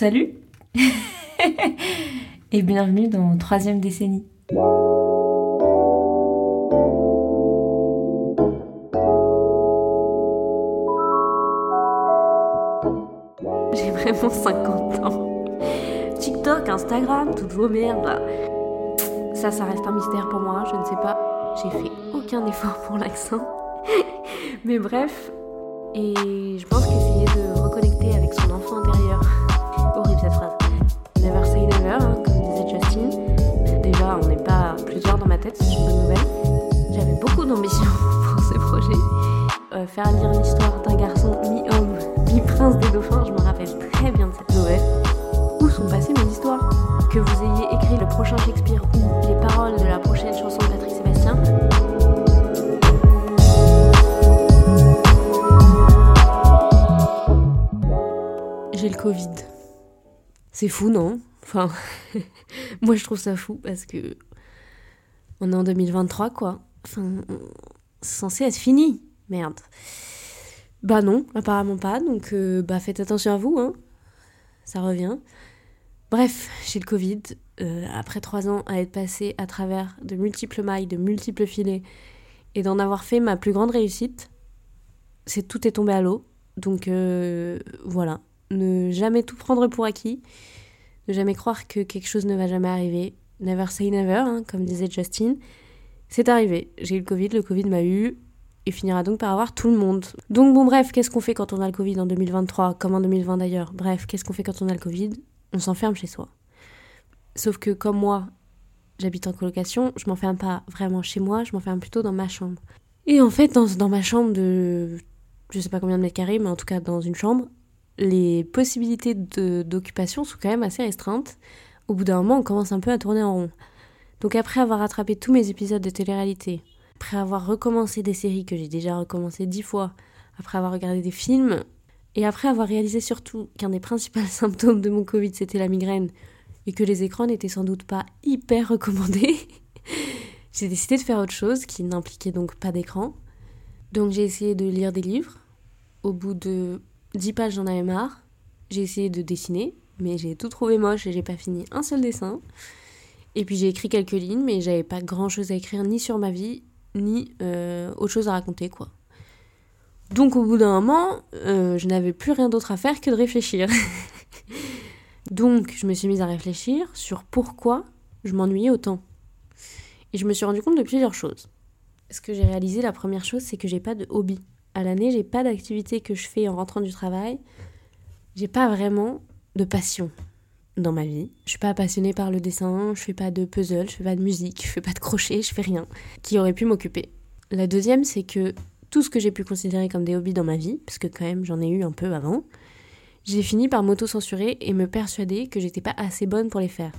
Salut Et bienvenue dans troisième décennie. J'ai vraiment 50 ans. TikTok, Instagram, toutes vos merdes. Ça, ça reste un mystère pour moi, je ne sais pas. J'ai fait aucun effort pour l'accent. Mais bref, et je pense qu'essayer de reconnecter avec son enfant intérieur. Horrible cette phrase. Never say never, hein, comme disait Justin. Déjà, on n'est pas plusieurs dans ma tête, c'est une bonne nouvelle. J'avais beaucoup d'ambition pour ce projet. Euh, faire lire l'histoire d'un garçon mi-homme, mi-prince des dauphins, je me rappelle très bien de cette nouvelle. Où sont passées mes histoires? Que vous ayez écrit le prochain Shakespeare ou les paroles de la prochaine chanson de Patrick Sébastien, j'ai le Covid. C'est fou, non? Enfin, moi je trouve ça fou parce que on est en 2023, quoi. Enfin, c'est censé être fini. Merde. Bah non, apparemment pas. Donc, euh, bah faites attention à vous, hein. Ça revient. Bref, j'ai le Covid. euh, après trois ans à être passé à travers de multiples mailles, de multiples filets, et d'en avoir fait ma plus grande réussite, c'est tout est tombé à l'eau. Donc euh, voilà, ne jamais tout prendre pour acquis, ne jamais croire que quelque chose ne va jamais arriver. Never say never, hein, comme disait Justin. C'est arrivé, j'ai eu le Covid, le Covid m'a eu, et finira donc par avoir tout le monde. Donc bon bref, qu'est-ce qu'on fait quand on a le Covid en 2023, comme en 2020 d'ailleurs? Bref, qu'est-ce qu'on fait quand on a le Covid? On s'enferme chez soi. Sauf que comme moi, j'habite en colocation, je m'enferme pas vraiment chez moi, je m'enferme plutôt dans ma chambre. Et en fait, dans, dans ma chambre de je sais pas combien de mètres carrés, mais en tout cas dans une chambre, les possibilités d'occupation sont quand même assez restreintes. Au bout d'un moment, on commence un peu à tourner en rond. Donc après avoir rattrapé tous mes épisodes de télé-réalité, après avoir recommencé des séries que j'ai déjà recommencé dix fois, après avoir regardé des films, et après avoir réalisé surtout qu'un des principaux symptômes de mon Covid c'était la migraine, et que les écrans n'étaient sans doute pas hyper recommandés, j'ai décidé de faire autre chose qui n'impliquait donc pas d'écran. Donc j'ai essayé de lire des livres. Au bout de 10 pages, j'en avais marre. J'ai essayé de dessiner, mais j'ai tout trouvé moche et j'ai pas fini un seul dessin. Et puis j'ai écrit quelques lignes, mais j'avais pas grand chose à écrire ni sur ma vie, ni euh, autre chose à raconter, quoi. Donc au bout d'un moment, euh, je n'avais plus rien d'autre à faire que de réfléchir. Donc je me suis mise à réfléchir sur pourquoi je m'ennuyais autant. Et je me suis rendu compte de plusieurs choses. Ce que j'ai réalisé, la première chose, c'est que j'ai pas de hobby. À l'année, j'ai pas d'activité que je fais en rentrant du travail. J'ai pas vraiment de passion dans ma vie. Je suis pas passionnée par le dessin, je fais pas de puzzle, je fais pas de musique, je fais pas de crochet, je fais rien qui aurait pu m'occuper. La deuxième, c'est que tout ce que j'ai pu considérer comme des hobbies dans ma vie, parce que quand même j'en ai eu un peu avant, j'ai fini par m'auto-censurer et me persuader que j'étais pas assez bonne pour les faire.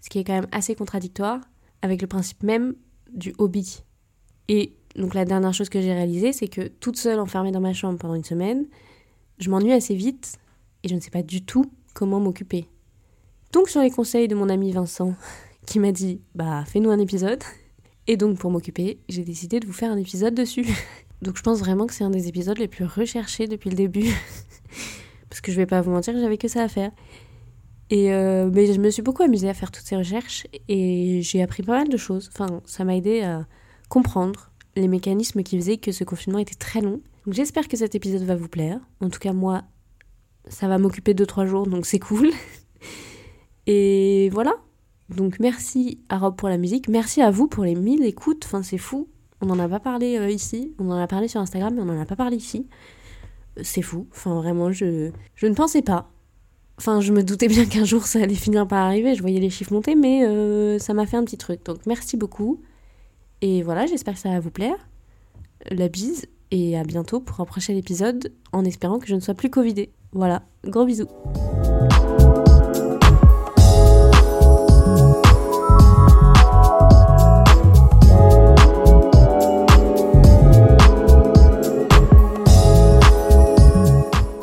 Ce qui est quand même assez contradictoire avec le principe même du hobby. Et donc la dernière chose que j'ai réalisée, c'est que toute seule enfermée dans ma chambre pendant une semaine, je m'ennuie assez vite et je ne sais pas du tout comment m'occuper. Donc sur les conseils de mon ami Vincent, qui m'a dit bah fais-nous un épisode, et donc pour m'occuper, j'ai décidé de vous faire un épisode dessus. Donc je pense vraiment que c'est un des épisodes les plus recherchés depuis le début, parce que je vais pas vous mentir, j'avais que ça à faire. Et euh, mais je me suis beaucoup amusée à faire toutes ces recherches et j'ai appris pas mal de choses. Enfin, ça m'a aidé à comprendre les mécanismes qui faisaient que ce confinement était très long. Donc j'espère que cet épisode va vous plaire. En tout cas, moi, ça va m'occuper 2-3 jours, donc c'est cool. Et voilà. Donc merci à Rob pour la musique. Merci à vous pour les 1000 écoutes. Enfin, c'est fou. On n'en a pas parlé euh, ici. On en a parlé sur Instagram, mais on n'en a pas parlé ici. C'est fou. Enfin, vraiment, je, je ne pensais pas. Enfin, je me doutais bien qu'un jour ça allait finir par arriver. Je voyais les chiffres monter, mais euh, ça m'a fait un petit truc. Donc merci beaucoup. Et voilà, j'espère que ça va vous plaire. La bise. Et à bientôt pour un prochain épisode, en espérant que je ne sois plus Covidée. Voilà, gros bisous.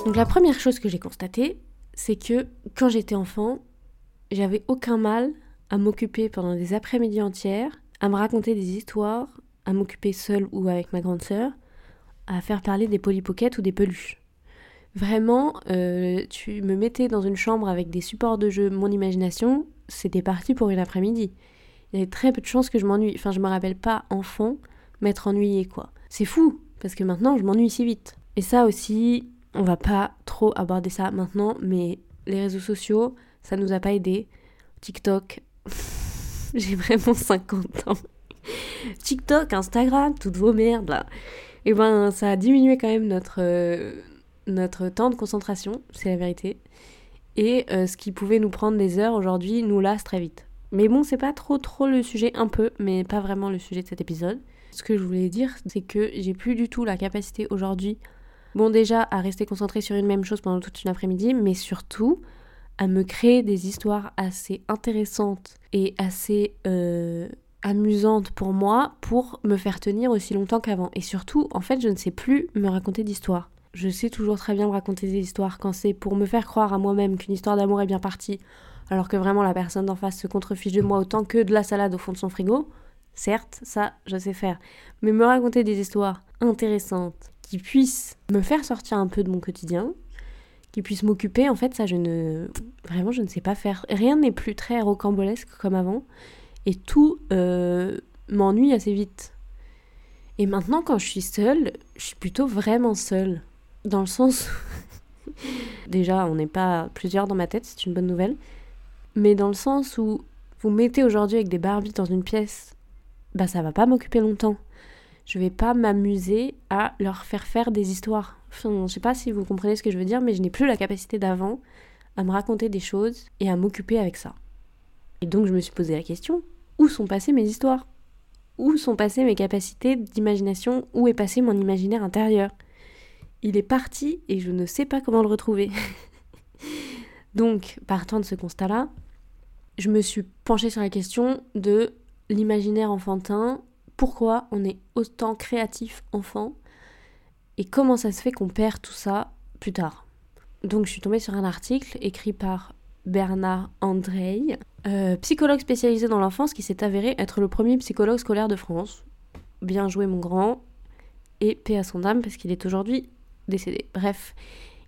Donc la première chose que j'ai constatée, c'est que quand j'étais enfant, j'avais aucun mal à m'occuper pendant des après-midi entières, à me raconter des histoires, à m'occuper seule ou avec ma grande sœur, à faire parler des polypockets ou des peluches. Vraiment, euh, tu me mettais dans une chambre avec des supports de jeu, mon imagination, c'était parti pour une après-midi. Il y avait très peu de chances que je m'ennuie. Enfin, je me rappelle pas, enfant, m'être ennuyée, quoi. C'est fou, parce que maintenant, je m'ennuie si vite. Et ça aussi, on va pas trop aborder ça maintenant, mais les réseaux sociaux, ça nous a pas aidé. TikTok, j'ai vraiment 50 ans. TikTok, Instagram, toutes vos merdes. Et eh ben, ça a diminué quand même notre, euh, notre temps de concentration, c'est la vérité. Et euh, ce qui pouvait nous prendre des heures aujourd'hui nous lasse très vite. Mais bon, c'est pas trop trop le sujet, un peu, mais pas vraiment le sujet de cet épisode. Ce que je voulais dire, c'est que j'ai plus du tout la capacité aujourd'hui, bon déjà à rester concentrée sur une même chose pendant toute une après-midi, mais surtout à me créer des histoires assez intéressantes et assez euh, amusantes pour moi pour me faire tenir aussi longtemps qu'avant. Et surtout, en fait, je ne sais plus me raconter d'histoires je sais toujours très bien me raconter des histoires quand c'est pour me faire croire à moi-même qu'une histoire d'amour est bien partie, alors que vraiment la personne d'en face se contrefiche de moi autant que de la salade au fond de son frigo. Certes, ça, je sais faire. Mais me raconter des histoires intéressantes qui puissent me faire sortir un peu de mon quotidien, qui puissent m'occuper, en fait, ça, je ne. Vraiment, je ne sais pas faire. Rien n'est plus très rocambolesque comme avant. Et tout euh, m'ennuie assez vite. Et maintenant, quand je suis seule, je suis plutôt vraiment seule. Dans le sens. Déjà, on n'est pas plusieurs dans ma tête, c'est une bonne nouvelle. Mais dans le sens où vous mettez aujourd'hui avec des Barbies dans une pièce, bah ça va pas m'occuper longtemps. Je vais pas m'amuser à leur faire faire des histoires. Enfin, je sais pas si vous comprenez ce que je veux dire, mais je n'ai plus la capacité d'avant à me raconter des choses et à m'occuper avec ça. Et donc je me suis posé la question, où sont passées mes histoires? Où sont passées mes capacités d'imagination? Où est passé mon imaginaire intérieur? Il est parti et je ne sais pas comment le retrouver. Donc, partant de ce constat-là, je me suis penchée sur la question de l'imaginaire enfantin, pourquoi on est autant créatif enfant et comment ça se fait qu'on perd tout ça plus tard. Donc je suis tombée sur un article écrit par Bernard Andrei, euh, psychologue spécialisé dans l'enfance qui s'est avéré être le premier psychologue scolaire de France. Bien joué mon grand, et paix à son âme parce qu'il est aujourd'hui décédé. Bref,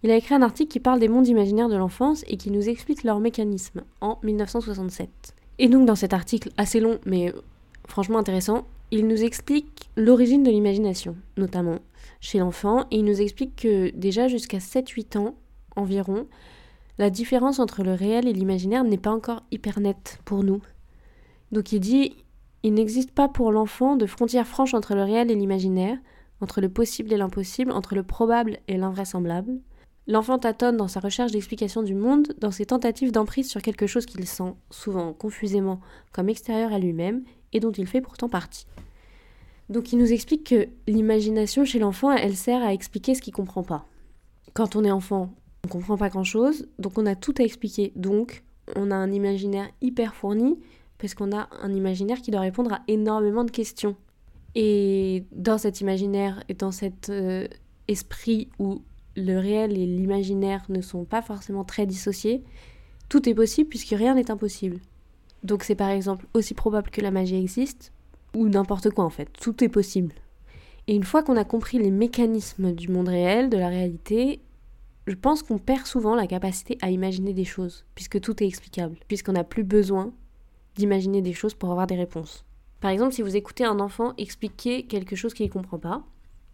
il a écrit un article qui parle des mondes imaginaires de l'enfance et qui nous explique leur mécanisme en 1967. Et donc dans cet article assez long mais franchement intéressant, il nous explique l'origine de l'imagination, notamment chez l'enfant, et il nous explique que déjà jusqu'à 7-8 ans environ, la différence entre le réel et l'imaginaire n'est pas encore hyper nette pour nous. Donc il dit, il n'existe pas pour l'enfant de frontière franche entre le réel et l'imaginaire, entre le possible et l'impossible, entre le probable et l'invraisemblable. L'enfant tâtonne dans sa recherche d'explication du monde, dans ses tentatives d'emprise sur quelque chose qu'il sent, souvent confusément, comme extérieur à lui-même, et dont il fait pourtant partie. Donc il nous explique que l'imagination chez l'enfant, elle sert à expliquer ce qu'il comprend pas. Quand on est enfant, on comprend pas grand-chose, donc on a tout à expliquer. Donc on a un imaginaire hyper fourni, parce qu'on a un imaginaire qui doit répondre à énormément de questions. Et dans cet imaginaire et dans cet euh, esprit où le réel et l'imaginaire ne sont pas forcément très dissociés, tout est possible puisque rien n'est impossible. Donc c'est par exemple aussi probable que la magie existe, ou n'importe quoi en fait, tout est possible. Et une fois qu'on a compris les mécanismes du monde réel, de la réalité, je pense qu'on perd souvent la capacité à imaginer des choses, puisque tout est explicable, puisqu'on n'a plus besoin d'imaginer des choses pour avoir des réponses. Par exemple, si vous écoutez un enfant expliquer quelque chose qu'il ne comprend pas,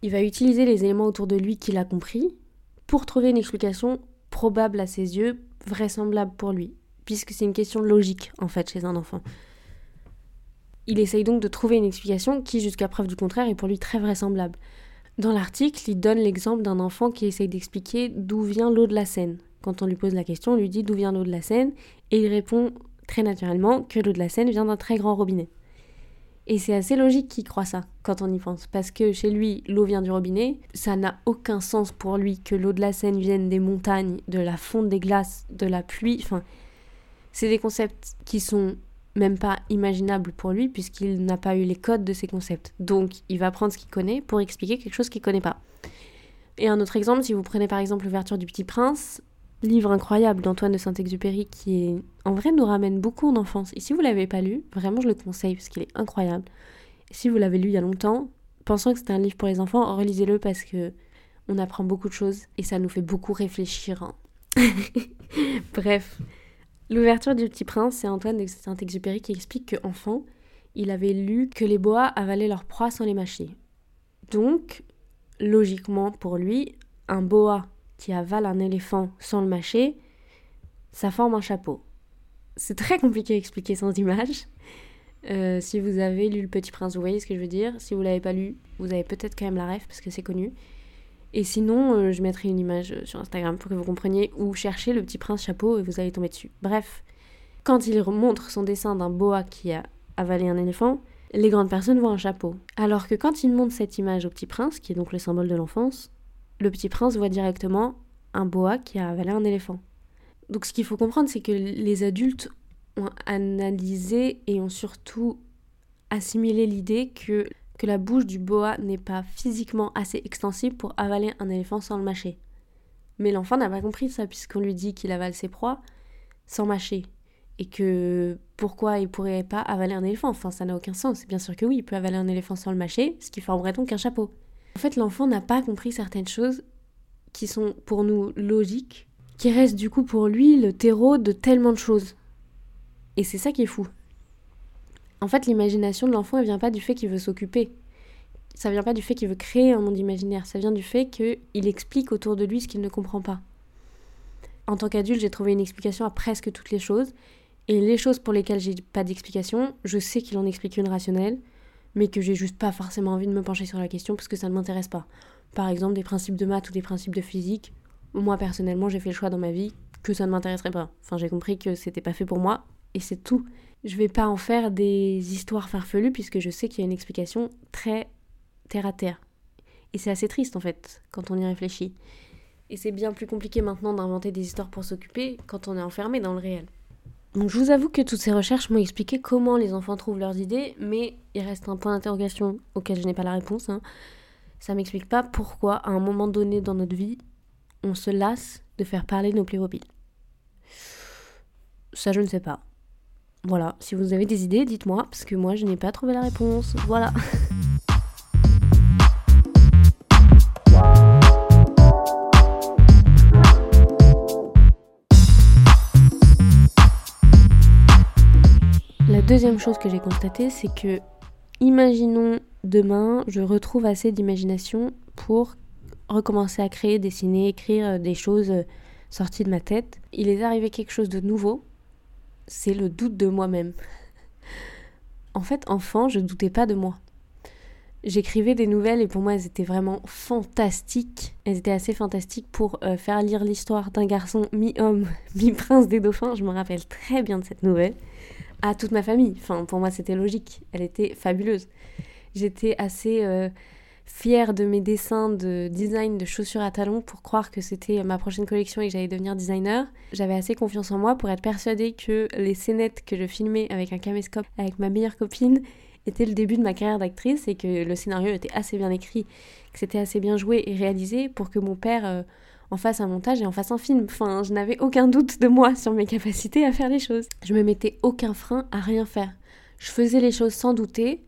il va utiliser les éléments autour de lui qu'il a compris pour trouver une explication probable à ses yeux, vraisemblable pour lui, puisque c'est une question logique en fait chez un enfant. Il essaye donc de trouver une explication qui, jusqu'à preuve du contraire, est pour lui très vraisemblable. Dans l'article, il donne l'exemple d'un enfant qui essaye d'expliquer d'où vient l'eau de la Seine. Quand on lui pose la question, on lui dit d'où vient l'eau de la Seine, et il répond très naturellement que l'eau de la Seine vient d'un très grand robinet. Et c'est assez logique qu'il croit ça quand on y pense, parce que chez lui, l'eau vient du robinet. Ça n'a aucun sens pour lui que l'eau de la Seine vienne des montagnes, de la fonte des glaces, de la pluie. Enfin, c'est des concepts qui sont même pas imaginables pour lui, puisqu'il n'a pas eu les codes de ces concepts. Donc, il va prendre ce qu'il connaît pour expliquer quelque chose qu'il connaît pas. Et un autre exemple, si vous prenez par exemple l'ouverture du Petit Prince, livre incroyable d'Antoine de Saint-Exupéry qui en vrai nous ramène beaucoup en enfance. Et si vous l'avez pas lu, vraiment je le conseille parce qu'il est incroyable. Si vous l'avez lu il y a longtemps, pensant que c'était un livre pour les enfants, relisez-le parce que on apprend beaucoup de choses et ça nous fait beaucoup réfléchir. hein. Bref, l'ouverture du Petit Prince, c'est Antoine de Saint-Exupéry qui explique qu'enfant, il avait lu que les boas avalaient leur proie sans les mâcher. Donc, logiquement pour lui, un boa qui avale un éléphant sans le mâcher, ça forme un chapeau. C'est très compliqué à expliquer sans image. Euh, si vous avez lu Le Petit Prince, vous voyez ce que je veux dire. Si vous l'avez pas lu, vous avez peut-être quand même la ref parce que c'est connu. Et sinon, euh, je mettrai une image euh, sur Instagram pour que vous compreniez où chercher le petit prince chapeau et vous allez tomber dessus. Bref, quand il montre son dessin d'un boa qui a avalé un éléphant, les grandes personnes voient un chapeau. Alors que quand il montre cette image au petit prince, qui est donc le symbole de l'enfance, le petit prince voit directement un boa qui a avalé un éléphant. Donc ce qu'il faut comprendre, c'est que les adultes ont analysé et ont surtout assimilé l'idée que que la bouche du boa n'est pas physiquement assez extensible pour avaler un éléphant sans le mâcher. Mais l'enfant n'a pas compris ça, puisqu'on lui dit qu'il avale ses proies sans mâcher. Et que pourquoi il pourrait pas avaler un éléphant? Enfin, ça n'a aucun sens. Bien sûr que oui, il peut avaler un éléphant sans le mâcher, ce qui formerait donc un chapeau. En fait, l'enfant n'a pas compris certaines choses qui sont pour nous logiques, qui restent du coup pour lui le terreau de tellement de choses. Et c'est ça qui est fou. En fait, l'imagination de l'enfant, elle vient pas du fait qu'il veut s'occuper. Ça vient pas du fait qu'il veut créer un monde imaginaire. Ça vient du fait qu'il explique autour de lui ce qu'il ne comprend pas. En tant qu'adulte, j'ai trouvé une explication à presque toutes les choses. Et les choses pour lesquelles j'ai pas d'explication, je sais qu'il en explique une rationnelle, mais que j'ai juste pas forcément envie de me pencher sur la question parce que ça ne m'intéresse pas. Par exemple, des principes de maths ou des principes de physique. Moi, personnellement, j'ai fait le choix dans ma vie que ça ne m'intéresserait pas. Enfin, j'ai compris que c'était pas fait pour moi, et c'est tout je vais pas en faire des histoires farfelues puisque je sais qu'il y a une explication très terre à terre. Et c'est assez triste en fait quand on y réfléchit. Et c'est bien plus compliqué maintenant d'inventer des histoires pour s'occuper quand on est enfermé dans le réel. Donc je vous avoue que toutes ces recherches m'ont expliqué comment les enfants trouvent leurs idées, mais il reste un point d'interrogation auquel je n'ai pas la réponse. Hein. Ça m'explique pas pourquoi à un moment donné dans notre vie, on se lasse de faire parler nos Playmobil. Ça je ne sais pas. Voilà, si vous avez des idées, dites-moi, parce que moi je n'ai pas trouvé la réponse. Voilà. La deuxième chose que j'ai constatée, c'est que, imaginons demain, je retrouve assez d'imagination pour recommencer à créer, dessiner, écrire des choses sorties de ma tête. Il est arrivé quelque chose de nouveau c'est le doute de moi-même. En fait, enfant, je ne doutais pas de moi. J'écrivais des nouvelles et pour moi, elles étaient vraiment fantastiques. Elles étaient assez fantastiques pour euh, faire lire l'histoire d'un garçon mi-homme, mi-prince des dauphins. Je me rappelle très bien de cette nouvelle. À toute ma famille. Enfin, pour moi, c'était logique. Elle était fabuleuse. J'étais assez euh, fière de mes dessins de design de chaussures à talons pour croire que c'était ma prochaine collection et que j'allais devenir designer. J'avais assez confiance en moi pour être persuadée que les scénettes que je filmais avec un caméscope avec ma meilleure copine étaient le début de ma carrière d'actrice et que le scénario était assez bien écrit, que c'était assez bien joué et réalisé pour que mon père euh, en fasse un montage et en fasse un film. Enfin, je n'avais aucun doute de moi sur mes capacités à faire les choses. Je me mettais aucun frein à rien faire. Je faisais les choses sans douter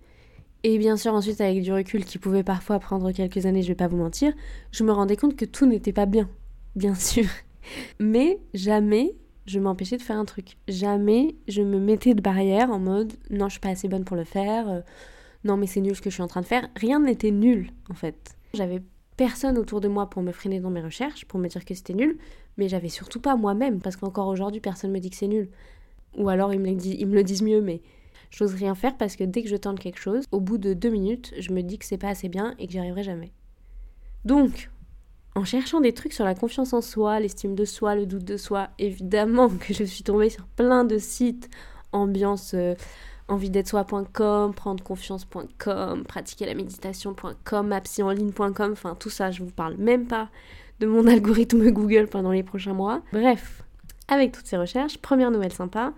et bien sûr, ensuite, avec du recul qui pouvait parfois prendre quelques années, je vais pas vous mentir, je me rendais compte que tout n'était pas bien, bien sûr. Mais jamais je m'empêchais de faire un truc. Jamais je me mettais de barrière en mode non, je suis pas assez bonne pour le faire, euh, non, mais c'est nul ce que je suis en train de faire. Rien n'était nul, en fait. J'avais personne autour de moi pour me freiner dans mes recherches, pour me dire que c'était nul, mais j'avais surtout pas moi-même, parce qu'encore aujourd'hui, personne me dit que c'est nul. Ou alors ils me, ils me le disent mieux, mais J'ose rien faire parce que dès que je tente quelque chose, au bout de deux minutes, je me dis que c'est pas assez bien et que j'y arriverai jamais. Donc, en cherchant des trucs sur la confiance en soi, l'estime de soi, le doute de soi, évidemment que je suis tombée sur plein de sites, ambiance euh, soi.com, prendreconfiance.com, pratiquer la méditation.com, enfin tout ça, je vous parle même pas de mon algorithme Google pendant les prochains mois. Bref, avec toutes ces recherches, première nouvelle sympa,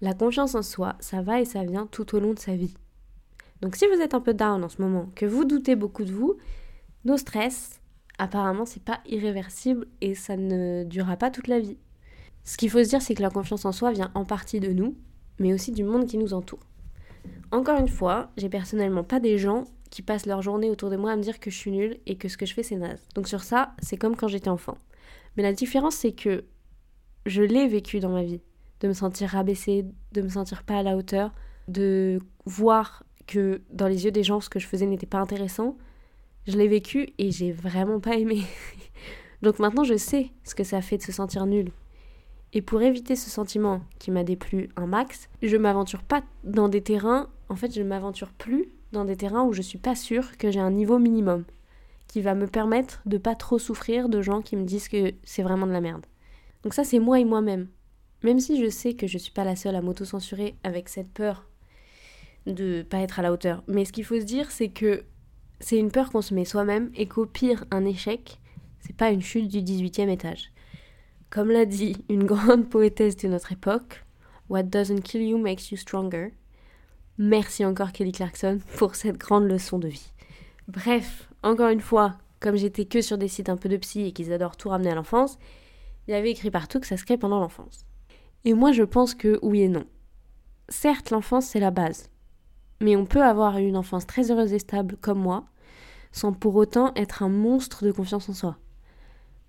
la confiance en soi, ça va et ça vient tout au long de sa vie. Donc si vous êtes un peu down en ce moment, que vous doutez beaucoup de vous, nos stress, apparemment, c'est pas irréversible et ça ne durera pas toute la vie. Ce qu'il faut se dire, c'est que la confiance en soi vient en partie de nous, mais aussi du monde qui nous entoure. Encore une fois, j'ai personnellement pas des gens qui passent leur journée autour de moi à me dire que je suis nulle et que ce que je fais c'est naze. Donc sur ça, c'est comme quand j'étais enfant. Mais la différence c'est que je l'ai vécu dans ma vie, de me sentir rabaissée, de me sentir pas à la hauteur, de voir que dans les yeux des gens ce que je faisais n'était pas intéressant. Je l'ai vécu et j'ai vraiment pas aimé. Donc maintenant je sais ce que ça fait de se sentir nul. Et pour éviter ce sentiment qui m'a déplu un max, je m'aventure pas dans des terrains, en fait je ne m'aventure plus dans des terrains où je suis pas sûre que j'ai un niveau minimum qui va me permettre de pas trop souffrir de gens qui me disent que c'est vraiment de la merde. Donc ça c'est moi et moi-même. Même si je sais que je suis pas la seule à m'auto-censurer avec cette peur de pas être à la hauteur. Mais ce qu'il faut se dire c'est que c'est une peur qu'on se met soi-même et qu'au pire un échec, c'est pas une chute du 18e étage. Comme l'a dit une grande poétesse de notre époque, What doesn't kill you makes you stronger. Merci encore Kelly Clarkson pour cette grande leçon de vie. Bref, encore une fois, comme j'étais que sur des sites un peu de psy et qu'ils adorent tout ramener à l'enfance, il y avait écrit partout que ça se crée pendant l'enfance. Et moi je pense que oui et non. Certes, l'enfance c'est la base. Mais on peut avoir une enfance très heureuse et stable comme moi, sans pour autant être un monstre de confiance en soi.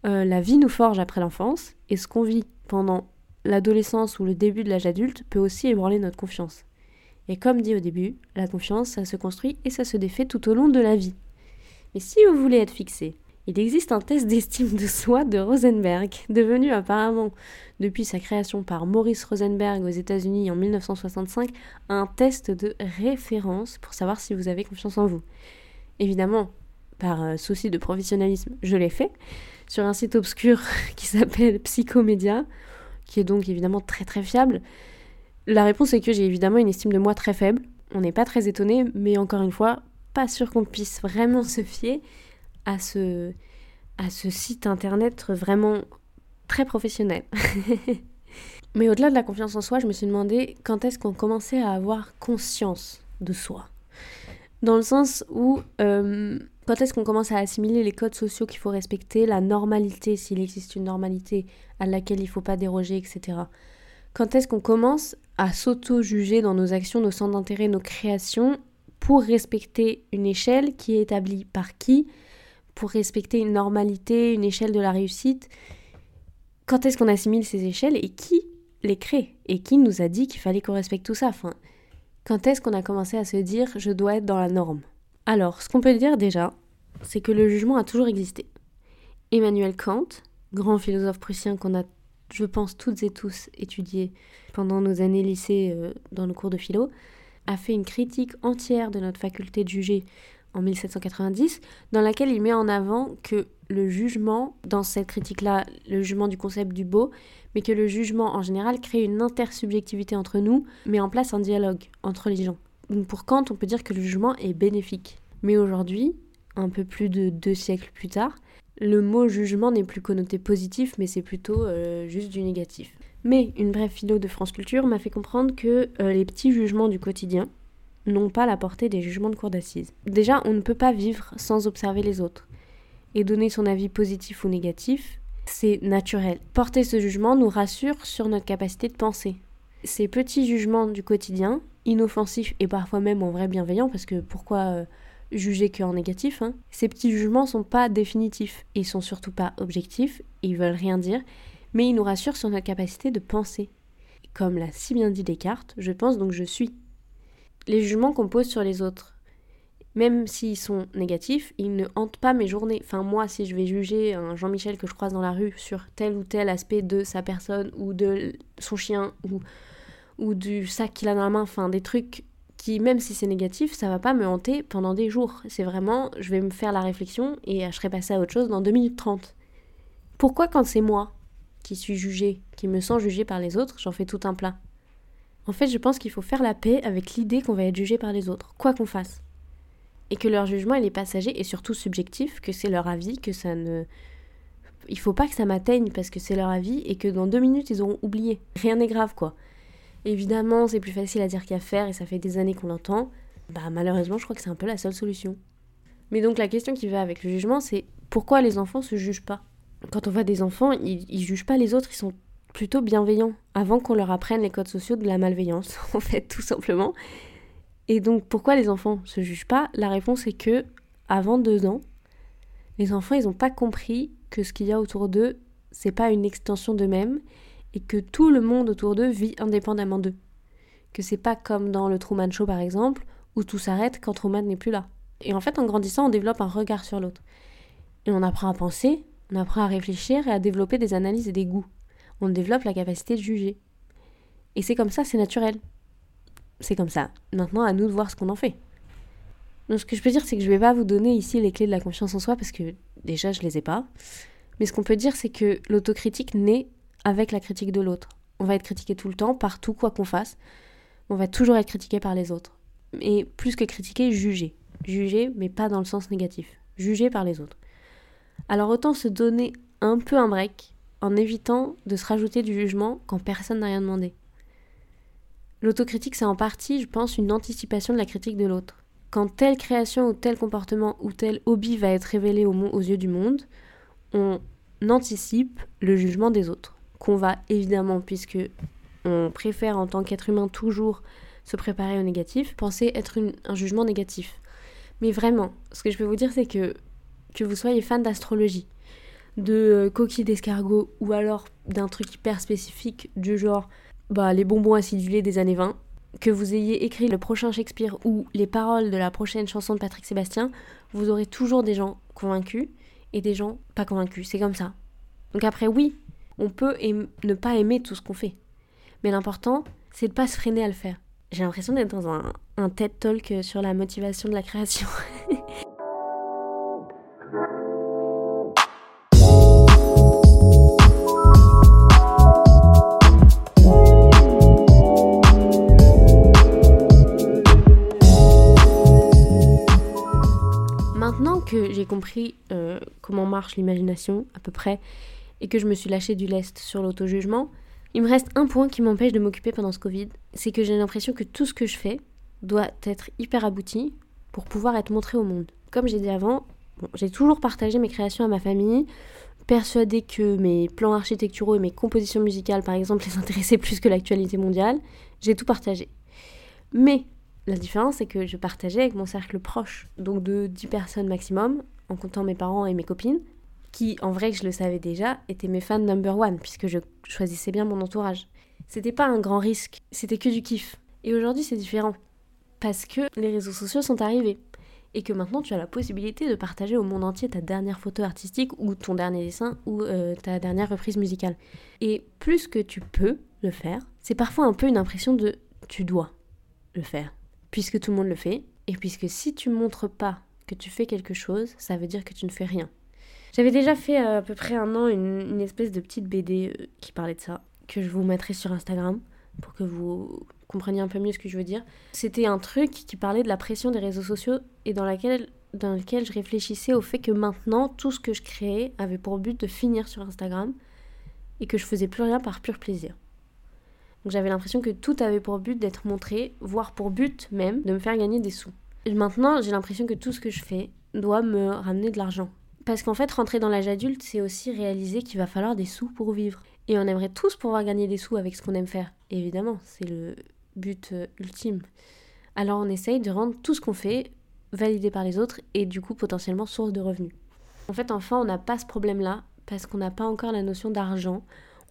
Euh, la vie nous forge après l'enfance, et ce qu'on vit pendant l'adolescence ou le début de l'âge adulte peut aussi ébranler notre confiance. Et comme dit au début, la confiance, ça se construit et ça se défait tout au long de la vie. Mais si vous voulez être fixé, il existe un test d'estime de soi de Rosenberg, devenu apparemment, depuis sa création par Maurice Rosenberg aux États-Unis en 1965, un test de référence pour savoir si vous avez confiance en vous. Évidemment, par euh, souci de professionnalisme, je l'ai fait, sur un site obscur qui s'appelle Psychomédia, qui est donc évidemment très très fiable. La réponse est que j'ai évidemment une estime de moi très faible. On n'est pas très étonné, mais encore une fois, pas sûr qu'on puisse vraiment se fier à ce, à ce site internet vraiment très professionnel. mais au-delà de la confiance en soi, je me suis demandé quand est-ce qu'on commençait à avoir conscience de soi. Dans le sens où euh, quand est-ce qu'on commence à assimiler les codes sociaux qu'il faut respecter, la normalité, s'il existe une normalité à laquelle il ne faut pas déroger, etc. Quand est-ce qu'on commence à s'auto-juger dans nos actions, nos centres d'intérêt, nos créations, pour respecter une échelle qui est établie par qui, pour respecter une normalité, une échelle de la réussite Quand est-ce qu'on assimile ces échelles et qui les crée Et qui nous a dit qu'il fallait qu'on respecte tout ça? Enfin, Quand est-ce qu'on a commencé à se dire je dois être dans la norme? Alors, ce qu'on peut dire déjà, c'est que le jugement a toujours existé. Emmanuel Kant, grand philosophe prussien qu'on a, je pense, toutes et tous étudié pendant nos années lycée euh, dans nos cours de philo, a fait une critique entière de notre faculté de juger en 1790, dans laquelle il met en avant que le jugement, dans cette critique-là, le jugement du concept du beau, mais que le jugement en général crée une intersubjectivité entre nous, met en place un dialogue entre les gens pour Kant, on peut dire que le jugement est bénéfique. Mais aujourd'hui, un peu plus de deux siècles plus tard, le mot jugement n'est plus connoté positif, mais c'est plutôt euh, juste du négatif. Mais une brève philo de France Culture m'a fait comprendre que euh, les petits jugements du quotidien n'ont pas la portée des jugements de cour d'assises. Déjà, on ne peut pas vivre sans observer les autres. Et donner son avis positif ou négatif, c'est naturel. Porter ce jugement nous rassure sur notre capacité de penser. Ces petits jugements du quotidien, inoffensifs et parfois même en vrai bienveillants, parce que pourquoi euh, juger qu'en négatif hein? Ces petits jugements sont pas définitifs, ils sont surtout pas objectifs, ils veulent rien dire, mais ils nous rassurent sur notre capacité de penser. Comme l'a si bien dit Descartes, je pense donc je suis. Les jugements qu'on pose sur les autres, même s'ils sont négatifs, ils ne hantent pas mes journées. Enfin, moi, si je vais juger un Jean-Michel que je croise dans la rue sur tel ou tel aspect de sa personne ou de son chien ou du sac qu'il a dans la main, enfin des trucs qui, même si c'est négatif, ça va pas me hanter pendant des jours. C'est vraiment, je vais me faire la réflexion et je serai passé à autre chose dans 2 minutes 30. Pourquoi quand c'est moi qui suis jugée, qui me sens jugée par les autres, j'en fais tout un plat? En fait, je pense qu'il faut faire la paix avec l'idée qu'on va être jugé par les autres, quoi qu'on fasse. Et que leur jugement, il est passager et surtout subjectif, que c'est leur avis, que ça ne... Il faut pas que ça m'atteigne parce que c'est leur avis et que dans deux minutes, ils auront oublié. Rien n'est grave, quoi. Évidemment, c'est plus facile à dire qu'à faire et ça fait des années qu'on l'entend. Bah malheureusement, je crois que c'est un peu la seule solution. Mais donc la question qui va avec le jugement, c'est pourquoi les enfants se jugent pas? Quand on voit des enfants, ils, ils jugent pas les autres, ils sont plutôt bienveillants avant qu'on leur apprenne les codes sociaux de la malveillance, en fait, tout simplement. Et donc pourquoi les enfants se jugent pas? La réponse est que avant deux ans, les enfants ils n'ont pas compris que ce qu'il y a autour d'eux c'est pas une extension d'eux-mêmes et que tout le monde autour d'eux vit indépendamment d'eux. Que c'est pas comme dans le Truman Show par exemple où tout s'arrête quand Truman n'est plus là. Et en fait en grandissant on développe un regard sur l'autre. Et on apprend à penser, on apprend à réfléchir et à développer des analyses et des goûts. On développe la capacité de juger. Et c'est comme ça, c'est naturel. C'est comme ça. Maintenant, à nous de voir ce qu'on en fait. Donc, ce que je peux dire, c'est que je ne vais pas vous donner ici les clés de la confiance en soi parce que déjà, je les ai pas. Mais ce qu'on peut dire, c'est que l'autocritique naît avec la critique de l'autre. On va être critiqué tout le temps, partout, quoi qu'on fasse. On va toujours être critiqué par les autres. Et plus que critiquer, juger. Juger, mais pas dans le sens négatif. Juger par les autres. Alors autant se donner un peu un break en évitant de se rajouter du jugement quand personne n'a rien demandé. L'autocritique, c'est en partie, je pense, une anticipation de la critique de l'autre. Quand telle création ou tel comportement ou tel hobby va être révélé aux yeux du monde, on anticipe le jugement des autres. Qu'on va évidemment, puisque on préfère en tant qu'être humain toujours se préparer au négatif, penser être un jugement négatif. Mais vraiment, ce que je peux vous dire, c'est que que vous soyez fan d'astrologie, de euh, coquilles d'escargot ou alors d'un truc hyper spécifique du genre bah, les bonbons acidulés des années 20, que vous ayez écrit le prochain Shakespeare ou les paroles de la prochaine chanson de Patrick Sébastien, vous aurez toujours des gens convaincus et des gens pas convaincus. C'est comme ça. Donc après, oui, on peut ne pas aimer tout ce qu'on fait. Mais l'important, c'est de pas se freiner à le faire. J'ai l'impression d'être dans un, un TED Talk sur la motivation de la création. que j'ai compris euh, comment marche l'imagination à peu près et que je me suis lâché du lest sur l'auto-jugement, il me reste un point qui m'empêche de m'occuper pendant ce Covid, c'est que j'ai l'impression que tout ce que je fais doit être hyper abouti pour pouvoir être montré au monde. Comme j'ai dit avant, j'ai toujours partagé mes créations à ma famille, persuadée que mes plans architecturaux et mes compositions musicales, par exemple, les intéressaient plus que l'actualité mondiale. J'ai tout partagé. Mais la différence, c'est que je partageais avec mon cercle proche, donc de 10 personnes maximum, en comptant mes parents et mes copines, qui, en vrai, je le savais déjà, étaient mes fans number one, puisque je choisissais bien mon entourage. C'était pas un grand risque, c'était que du kiff. Et aujourd'hui, c'est différent. Parce que les réseaux sociaux sont arrivés. Et que maintenant, tu as la possibilité de partager au monde entier ta dernière photo artistique, ou ton dernier dessin, ou euh, ta dernière reprise musicale. Et plus que tu peux le faire, c'est parfois un peu une impression de tu dois le faire puisque tout le monde le fait, et puisque si tu montres pas que tu fais quelque chose, ça veut dire que tu ne fais rien. J'avais déjà fait euh, à peu près un an une, espèce de petite BD euh, qui parlait de ça, que je vous mettrai sur Instagram pour que vous compreniez un peu mieux ce que je veux dire. C'était un truc qui parlait de la pression des réseaux sociaux et dans, dans lequel je réfléchissais au fait que maintenant tout ce que je créais avait pour but de finir sur Instagram et que je faisais plus rien par pur plaisir. Donc j'avais l'impression que tout avait pour but d'être montré, voire pour but même de me faire gagner des sous. Et maintenant, j'ai l'impression que tout ce que je fais doit me ramener de l'argent. Parce qu'en fait, rentrer dans l'âge adulte, c'est aussi réaliser qu'il va falloir des sous pour vivre. Et on aimerait tous pouvoir gagner des sous avec ce qu'on aime faire. évidemment, c'est le but euh, ultime. Alors on essaye de rendre tout ce qu'on fait validé par les autres et du coup potentiellement source de revenus. En fait, enfin, on n'a pas ce problème-là parce qu'on n'a pas encore la notion d'argent.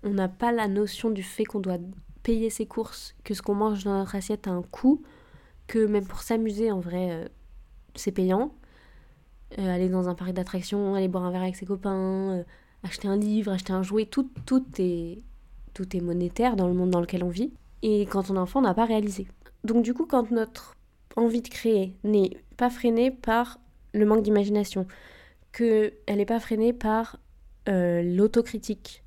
On n'a pas la notion du fait qu'on doit payer ses courses, que ce qu'on mange dans notre assiette a un coût, que même pour s'amuser, en vrai, euh, c'est payant. Euh, aller dans un parc d'attractions, aller boire un verre avec ses copains, euh, acheter un livre, acheter un jouet, tout, tout, est, tout est monétaire dans le monde dans lequel on vit. Et quand on est enfant, on n'a pas réalisé. Donc du coup, quand notre envie de créer n'est pas freinée par le manque d'imagination, qu'elle n'est pas freinée par l'autocritique,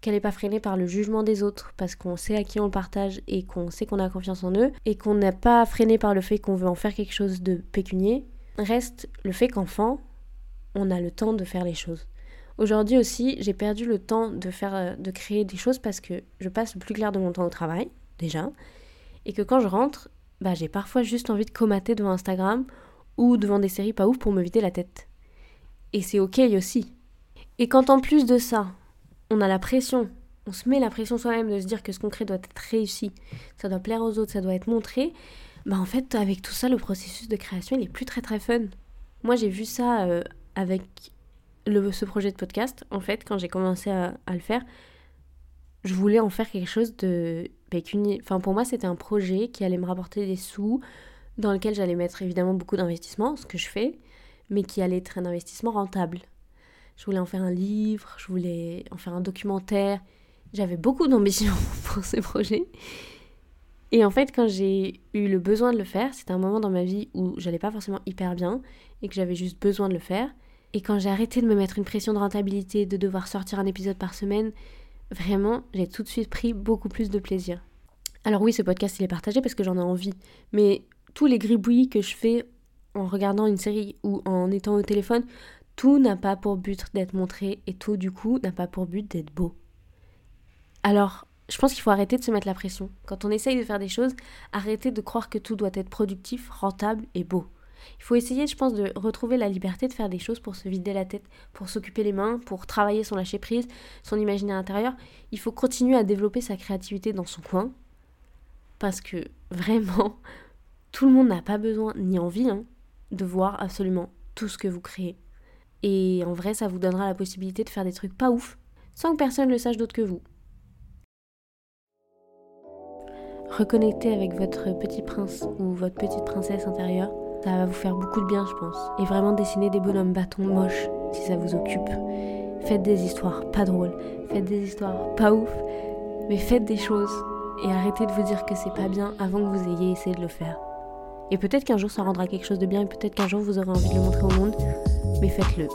qu'elle n'est pas freinée par le jugement des autres parce qu'on sait à qui on le partage et qu'on sait qu'on a confiance en eux et qu'on n'est pas freiné par le fait qu'on veut en faire quelque chose de pécunier, reste le fait qu'enfant, on a le temps de faire les choses. Aujourd'hui aussi, j'ai perdu le temps de faire euh, de créer des choses parce que je passe le plus clair de mon temps au travail déjà et que quand je rentre, bah j'ai parfois juste envie de comater devant Instagram ou devant des séries pas ouf pour me vider la tête. Et c'est OK aussi. Et quand en plus de ça, on a la pression, on se met la pression soi-même de se dire que ce qu'on crée doit être réussi, ça doit plaire aux autres, ça doit être montré, bah en fait, avec tout ça, le processus de création, il est plus très très fun. Moi, j'ai vu ça euh, avec le, ce projet de podcast. En fait, quand j'ai commencé à, le faire, je voulais en faire quelque chose de. Bah, enfin, pour moi, c'était un projet qui allait me rapporter des sous, dans lequel j'allais mettre évidemment beaucoup d'investissement, ce que je fais, mais qui allait être un investissement rentable. Je voulais en faire un livre, je voulais en faire un documentaire. J'avais beaucoup d'ambition pour ce projet. Et en fait, quand j'ai eu le besoin de le faire, c'était un moment dans ma vie où j'allais pas forcément hyper bien et que j'avais juste besoin de le faire. Et quand j'ai arrêté de me mettre une pression de rentabilité, de devoir sortir un épisode par semaine, vraiment, j'ai tout de suite pris beaucoup plus de plaisir. Alors oui, ce podcast, il est partagé parce que j'en ai envie. Mais tous les gribouillis que je fais en regardant une série ou en étant au téléphone, tout n'a pas pour but d'être montré et tout du coup n'a pas pour but d'être beau. Alors, je pense qu'il faut arrêter de se mettre la pression. Quand on essaye de faire des choses, arrêter de croire que tout doit être productif, rentable et beau. Il faut essayer, je pense, de retrouver la liberté de faire des choses pour se vider la tête, pour s'occuper les mains, pour travailler son lâcher prise, son imaginaire intérieur. Il faut continuer à développer sa créativité dans son coin. Parce que vraiment, tout le monde n'a pas besoin ni envie hein, de voir absolument tout ce que vous créez. Et en vrai, ça vous donnera la possibilité de faire des trucs pas ouf, sans que personne le sache d'autre que vous. Reconnecter avec votre petit prince ou votre petite princesse intérieure, ça va vous faire beaucoup de bien, je pense. Et vraiment dessiner des bonhommes bâtons moches si ça vous occupe. Faites des histoires pas drôles, faites des histoires pas ouf, mais faites des choses et arrêtez de vous dire que c'est pas bien avant que vous ayez essayé de le faire. Et peut-être qu'un jour ça rendra quelque chose de bien et peut-être qu'un jour vous aurez envie de le montrer au monde, mais faites-le.